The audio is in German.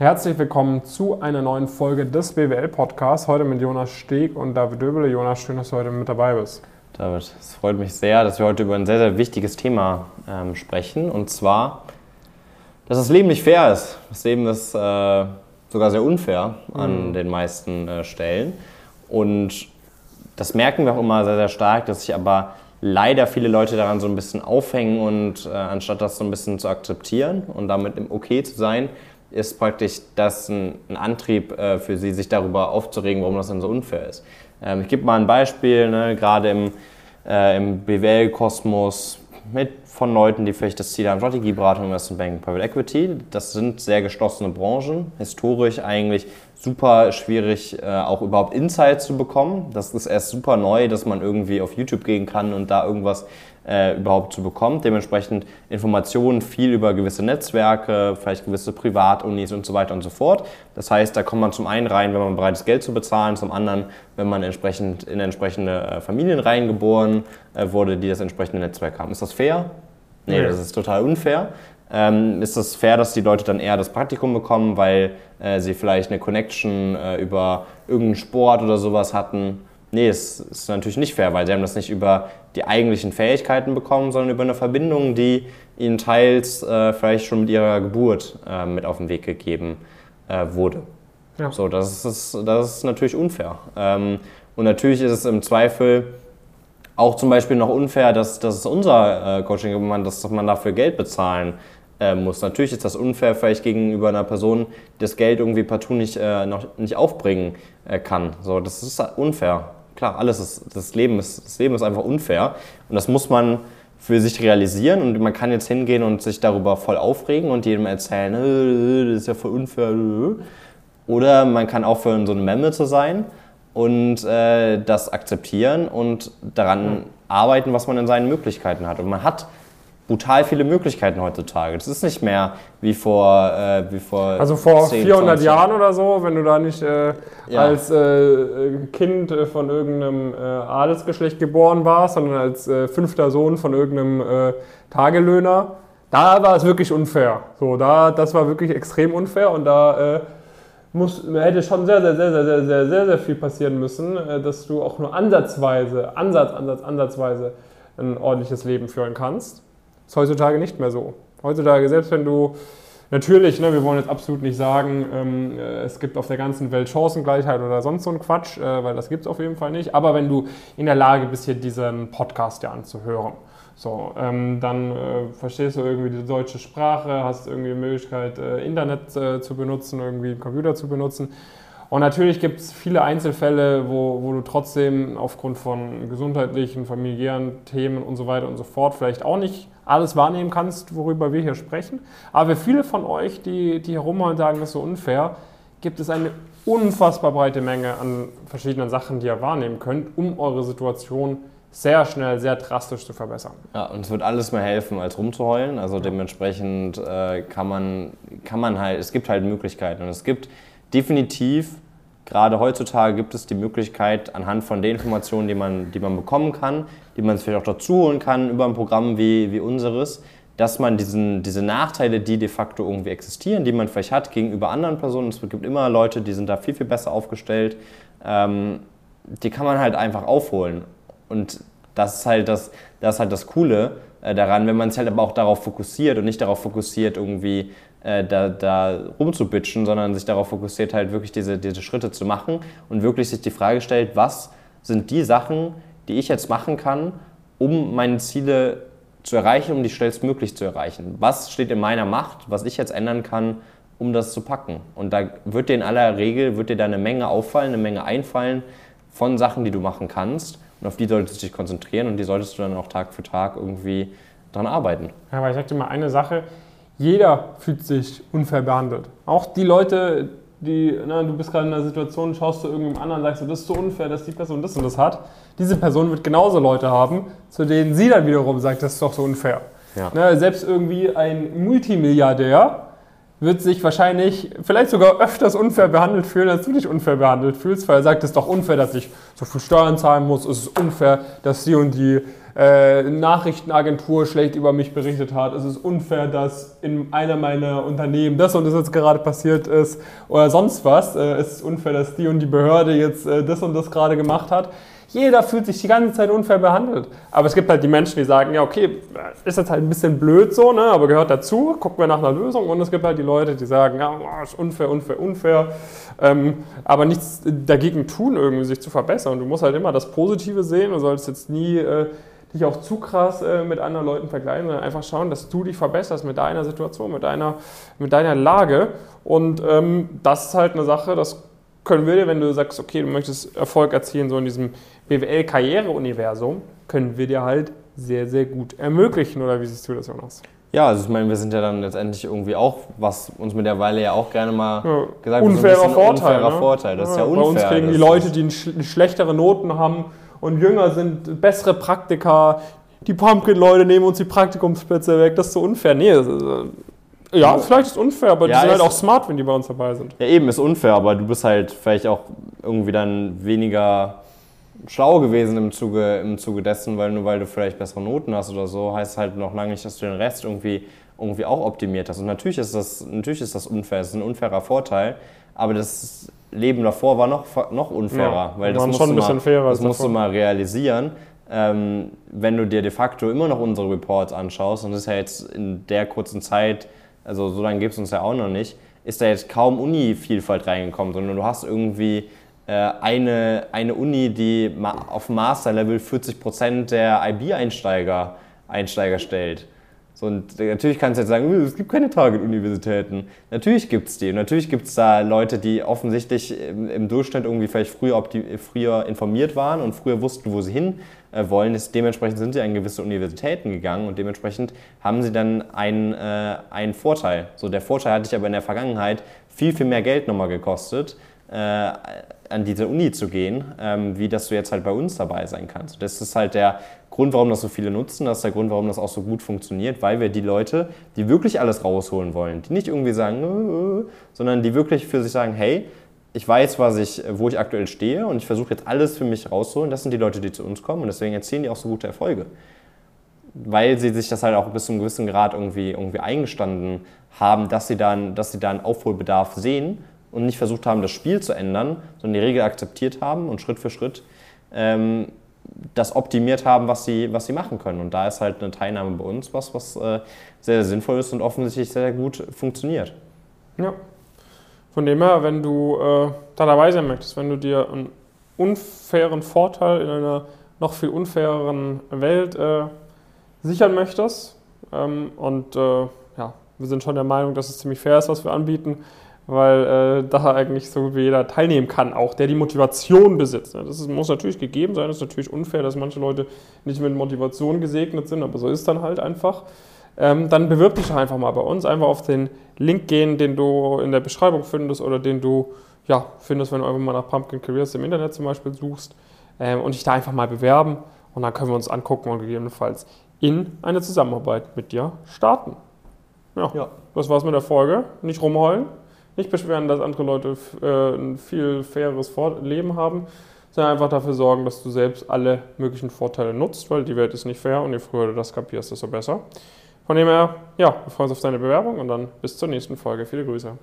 Herzlich willkommen zu einer neuen Folge des BWL-Podcasts. Heute mit Jonas Steg und David Döbele. Jonas, schön, dass du heute mit dabei bist. David, es freut mich sehr, dass wir heute über ein sehr, sehr wichtiges Thema ähm, sprechen. Und zwar, dass das Leben nicht fair ist. Das Leben ist äh, sogar sehr unfair an mhm. den meisten äh, Stellen. Und das merken wir auch immer sehr, sehr stark, dass sich aber leider viele Leute daran so ein bisschen aufhängen und äh, anstatt das so ein bisschen zu akzeptieren und damit im Okay zu sein, ist praktisch das ein, ein Antrieb äh, für sie, sich darüber aufzuregen, warum das denn so unfair ist. Ähm, ich gebe mal ein Beispiel, ne, gerade im, äh, im BWL-Kosmos mit von Leuten, die vielleicht das Ziel haben, Strategieberatung, Investment Banking, Private Equity. Das sind sehr geschlossene Branchen, historisch eigentlich super schwierig, äh, auch überhaupt Insights zu bekommen. Das ist erst super neu, dass man irgendwie auf YouTube gehen kann und da irgendwas äh, überhaupt zu bekommen. Dementsprechend Informationen viel über gewisse Netzwerke, vielleicht gewisse Privatunis und so weiter und so fort. Das heißt, da kommt man zum einen rein, wenn man bereit ist, Geld zu bezahlen, zum anderen, wenn man entsprechend in entsprechende äh, Familien reingeboren äh, wurde, die das entsprechende Netzwerk haben. Ist das fair? Nee, das ist total unfair. Ähm, ist es fair, dass die Leute dann eher das Praktikum bekommen, weil äh, sie vielleicht eine Connection äh, über irgendeinen Sport oder sowas hatten? Nee, es ist natürlich nicht fair, weil sie haben das nicht über die eigentlichen Fähigkeiten bekommen, sondern über eine Verbindung, die ihnen teils äh, vielleicht schon mit ihrer Geburt äh, mit auf den Weg gegeben äh, wurde. Ja. So, das ist, das ist natürlich unfair. Ähm, und natürlich ist es im Zweifel auch zum Beispiel noch unfair, dass, dass unser äh, Coaching, man, dass man dafür Geld bezahlen äh, muss. Natürlich ist das unfair vielleicht gegenüber einer Person, die das Geld irgendwie partout nicht, äh, noch nicht aufbringen äh, kann. So, das ist unfair. Klar, alles ist, das Leben ist, das Leben ist einfach unfair. Und das muss man für sich realisieren und man kann jetzt hingehen und sich darüber voll aufregen und jedem erzählen, äh, das ist ja voll unfair. Oder man kann aufhören, so eine Memme zu sein und äh, das akzeptieren und daran arbeiten, was man in seinen Möglichkeiten hat. Und man hat brutal viele Möglichkeiten heutzutage. Das ist nicht mehr wie vor äh, wie vor Also vor 10, 400 20. Jahren oder so, wenn du da nicht äh, ja. als äh, Kind äh, von irgendeinem äh, Adelsgeschlecht geboren warst, sondern als äh, fünfter Sohn von irgendeinem Tagelöhner, da war es wirklich unfair. So, da, das war wirklich extrem unfair und da muss, hätte schon sehr, sehr, sehr, sehr, sehr, sehr, sehr, sehr viel passieren müssen, dass du auch nur ansatzweise, Ansatz, Ansatz, ansatzweise ein ordentliches Leben führen kannst. Ist heutzutage nicht mehr so. Heutzutage, selbst wenn du Natürlich, ne, wir wollen jetzt absolut nicht sagen, ähm, äh, es gibt auf der ganzen Welt Chancengleichheit oder sonst so ein Quatsch, äh, weil das gibt es auf jeden Fall nicht. Aber wenn du in der Lage bist, hier diesen Podcast ja anzuhören, so, ähm, dann äh, verstehst du irgendwie die deutsche Sprache, hast irgendwie die Möglichkeit, äh, Internet äh, zu benutzen, irgendwie einen Computer zu benutzen. Und natürlich gibt es viele Einzelfälle, wo, wo du trotzdem aufgrund von gesundheitlichen, familiären Themen und so weiter und so fort vielleicht auch nicht alles wahrnehmen kannst, worüber wir hier sprechen. Aber für viele von euch, die, die herumholen und sagen, das ist so unfair, gibt es eine unfassbar breite Menge an verschiedenen Sachen, die ihr wahrnehmen könnt, um eure Situation sehr schnell, sehr drastisch zu verbessern. Ja, und es wird alles mehr helfen, als rumzuheulen. Also dementsprechend äh, kann, man, kann man halt, es gibt halt Möglichkeiten. Und es gibt definitiv, gerade heutzutage gibt es die Möglichkeit, anhand von den Informationen, die man, die man bekommen kann, die man vielleicht auch dazu holen kann über ein Programm wie, wie unseres, dass man diesen, diese Nachteile, die de facto irgendwie existieren, die man vielleicht hat gegenüber anderen Personen, es gibt immer Leute, die sind da viel, viel besser aufgestellt, ähm, die kann man halt einfach aufholen. Und das ist halt das, das, ist halt das Coole äh, daran, wenn man sich halt aber auch darauf fokussiert und nicht darauf fokussiert, irgendwie äh, da, da rumzubitchen, sondern sich darauf fokussiert, halt wirklich diese, diese Schritte zu machen und wirklich sich die Frage stellt, was sind die Sachen, die ich jetzt machen kann, um meine Ziele zu erreichen, um die schnellstmöglich zu erreichen. Was steht in meiner Macht, was ich jetzt ändern kann, um das zu packen? Und da wird dir in aller Regel wird dir da eine Menge auffallen, eine Menge einfallen von Sachen, die du machen kannst. Und auf die solltest du dich konzentrieren und die solltest du dann auch Tag für Tag irgendwie daran arbeiten. Ja, aber ich sag dir mal eine Sache, jeder fühlt sich unfair behandelt. Auch die Leute, die, na, du bist gerade in einer Situation, schaust du irgendeinem anderen, sagst du, das ist so unfair, dass die Person das und das hat. Diese Person wird genauso Leute haben, zu denen sie dann wiederum sagt, das ist doch so unfair. Ja. Na, selbst irgendwie ein Multimilliardär wird sich wahrscheinlich vielleicht sogar öfters unfair behandelt fühlen, als du dich unfair behandelt fühlst, weil er sagt, es ist doch unfair, dass ich so viel Steuern zahlen muss, es ist unfair, dass die und die äh, Nachrichtenagentur schlecht über mich berichtet hat. Es ist unfair, dass in einer meiner Unternehmen das und das jetzt gerade passiert ist oder sonst was. Äh, es ist unfair, dass die und die Behörde jetzt äh, das und das gerade gemacht hat. Jeder fühlt sich die ganze Zeit unfair behandelt. Aber es gibt halt die Menschen, die sagen, ja, okay, ist jetzt halt ein bisschen blöd so, ne, aber gehört dazu, gucken wir nach einer Lösung. Und es gibt halt die Leute, die sagen, ja, ist unfair, unfair, unfair. Ähm, aber nichts dagegen tun, irgendwie sich zu verbessern. Und du musst halt immer das Positive sehen. Du solltest jetzt nie äh, dich auch zu krass äh, mit anderen Leuten vergleichen, sondern einfach schauen, dass du dich verbesserst mit deiner Situation, mit deiner, mit deiner Lage. Und ähm, das ist halt eine Sache, das können wir dir, wenn du sagst, okay, du möchtest Erfolg erzielen, so in diesem BWL-Karriere-Universum, können wir dir halt sehr, sehr gut ermöglichen. Oder wie siehst du das, Jonas? Ja, also ich meine, wir sind ja dann letztendlich irgendwie auch, was uns mit der Weile ja auch gerne mal ja, gesagt wird, unfairer so Vorteil. Unfairer ne? Vorteil. Das ja, ist ja unfair. Bei uns kriegen die Leute, die schlechtere Noten haben und jünger sind, bessere Praktika. Die Pumpkin-Leute nehmen uns die Praktikumsplätze weg. Das ist so unfair. Nee, das ist, ja, vielleicht ist es unfair, aber ja, die sind halt auch smart, wenn die bei uns dabei sind. Ja, eben, ist unfair, aber du bist halt vielleicht auch irgendwie dann weniger schlau gewesen im Zuge, im Zuge dessen, weil nur weil du vielleicht bessere Noten hast oder so, heißt halt noch lange nicht, dass du den Rest irgendwie, irgendwie auch optimiert hast. Und natürlich ist das, natürlich ist das unfair, es ist ein unfairer Vorteil, aber das Leben davor war noch, noch unfairer, ja, weil das, musst, du mal, das musst du mal realisieren. Ähm, wenn du dir de facto immer noch unsere Reports anschaust, und das ist ja jetzt in der kurzen Zeit, also so lange gibt es uns ja auch noch nicht, ist da jetzt kaum Uni-Vielfalt reingekommen, sondern du hast irgendwie eine, eine Uni, die auf Master-Level 40% der IB-Einsteiger Einsteiger stellt. So, und natürlich kannst du jetzt sagen, uh, es gibt keine Target-Universitäten. Natürlich gibt es die. Und natürlich gibt es da Leute, die offensichtlich im, im Durchschnitt irgendwie vielleicht früher, früher, informiert waren und früher wussten, wo sie hin äh, wollen. dementsprechend sind sie an gewisse Universitäten gegangen und dementsprechend haben sie dann einen, äh, einen Vorteil. So, der Vorteil hatte ich aber in der Vergangenheit viel, viel mehr Geld nochmal gekostet. Äh, an diese Uni zu gehen, ähm, wie dass du jetzt halt bei uns dabei sein kannst. Das ist halt der Grund, warum das so viele nutzen, das ist der Grund, warum das auch so gut funktioniert, weil wir die Leute, die wirklich alles rausholen wollen, die nicht irgendwie sagen, äh, äh, sondern die wirklich für sich sagen, hey, ich weiß, was ich, wo ich aktuell stehe und ich versuche jetzt alles für mich rauszuholen. Das sind die Leute, die zu uns kommen und deswegen erzielen die auch so gute Erfolge. Weil sie sich das halt auch bis zu einem gewissen Grad irgendwie, irgendwie eingestanden haben, dass sie, dann, dass sie da einen Aufholbedarf sehen und nicht versucht haben, das Spiel zu ändern, sondern die Regel akzeptiert haben und Schritt für Schritt ähm, das optimiert haben, was sie, was sie machen können. Und da ist halt eine Teilnahme bei uns was, was äh, sehr, sehr sinnvoll ist und offensichtlich sehr, sehr gut funktioniert. Ja. Von dem her, wenn du äh, da dabei sein möchtest, wenn du dir einen unfairen Vorteil in einer noch viel unfaireren Welt äh, sichern möchtest, ähm, und äh, ja, wir sind schon der Meinung, dass es ziemlich fair ist, was wir anbieten, weil äh, da eigentlich so wie jeder teilnehmen kann, auch der die Motivation besitzt. Das ist, muss natürlich gegeben sein, das ist natürlich unfair, dass manche Leute nicht mit Motivation gesegnet sind, aber so ist dann halt einfach. Ähm, dann bewirb dich doch einfach mal bei uns, einfach auf den Link gehen, den du in der Beschreibung findest oder den du ja, findest, wenn du einfach mal nach Pumpkin Careers im Internet zum Beispiel suchst ähm, und dich da einfach mal bewerben und dann können wir uns angucken und gegebenenfalls in eine Zusammenarbeit mit dir starten. Ja, ja. das war's mit der Folge. Nicht rumheulen nicht beschweren, dass andere Leute äh, ein viel faires Leben haben, sondern einfach dafür sorgen, dass du selbst alle möglichen Vorteile nutzt, weil die Welt ist nicht fair und je früher du das kapierst, desto besser. Von dem her, ja, wir freuen uns auf deine Bewerbung und dann bis zur nächsten Folge. Viele Grüße.